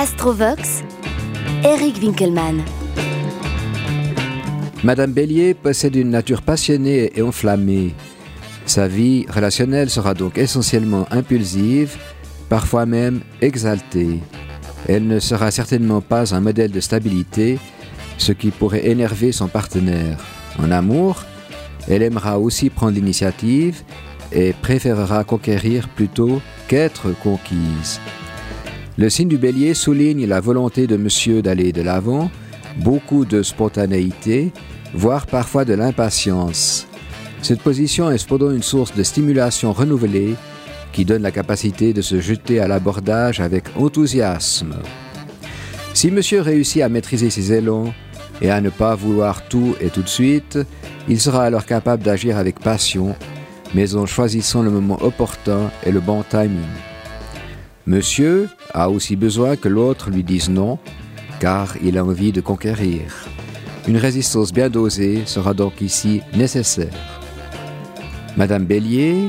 Astrovox, Eric Winkelmann. Madame Bélier possède une nature passionnée et enflammée. Sa vie relationnelle sera donc essentiellement impulsive, parfois même exaltée. Elle ne sera certainement pas un modèle de stabilité, ce qui pourrait énerver son partenaire. En amour, elle aimera aussi prendre l'initiative et préférera conquérir plutôt qu'être conquise. Le signe du bélier souligne la volonté de monsieur d'aller de l'avant, beaucoup de spontanéité, voire parfois de l'impatience. Cette position est cependant une source de stimulation renouvelée qui donne la capacité de se jeter à l'abordage avec enthousiasme. Si monsieur réussit à maîtriser ses élans et à ne pas vouloir tout et tout de suite, il sera alors capable d'agir avec passion, mais en choisissant le moment opportun et le bon timing. Monsieur a aussi besoin que l'autre lui dise non, car il a envie de conquérir. Une résistance bien dosée sera donc ici nécessaire. Madame Bélier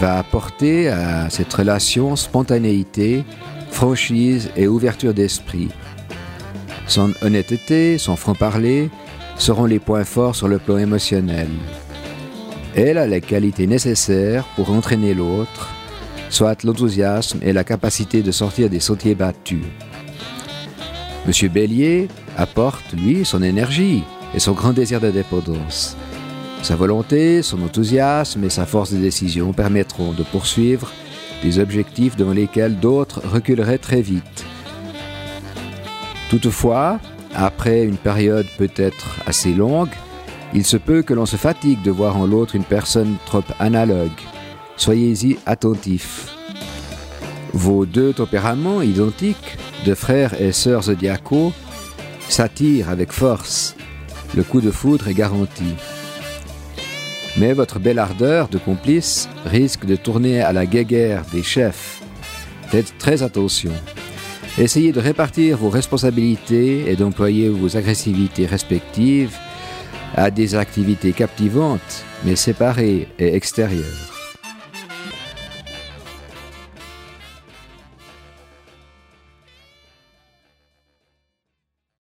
va apporter à cette relation spontanéité, franchise et ouverture d'esprit. Son honnêteté, son franc-parler seront les points forts sur le plan émotionnel. Elle a les qualités nécessaires pour entraîner l'autre, soit l'enthousiasme et la capacité de sortir des sentiers battus. Monsieur Bélier apporte, lui, son énergie et son grand désir d'indépendance. Sa volonté, son enthousiasme et sa force de décision permettront de poursuivre des objectifs devant lesquels d'autres reculeraient très vite. Toutefois, après une période peut-être assez longue, il se peut que l'on se fatigue de voir en l'autre une personne trop analogue. Soyez-y attentifs. Vos deux tempéraments identiques, de frères et sœurs zodiacaux, s'attirent avec force. Le coup de foudre est garanti. Mais votre belle ardeur de complice risque de tourner à la guéguerre des chefs. Faites très attention. Essayez de répartir vos responsabilités et d'employer vos agressivités respectives à des activités captivantes, mais séparées et extérieures.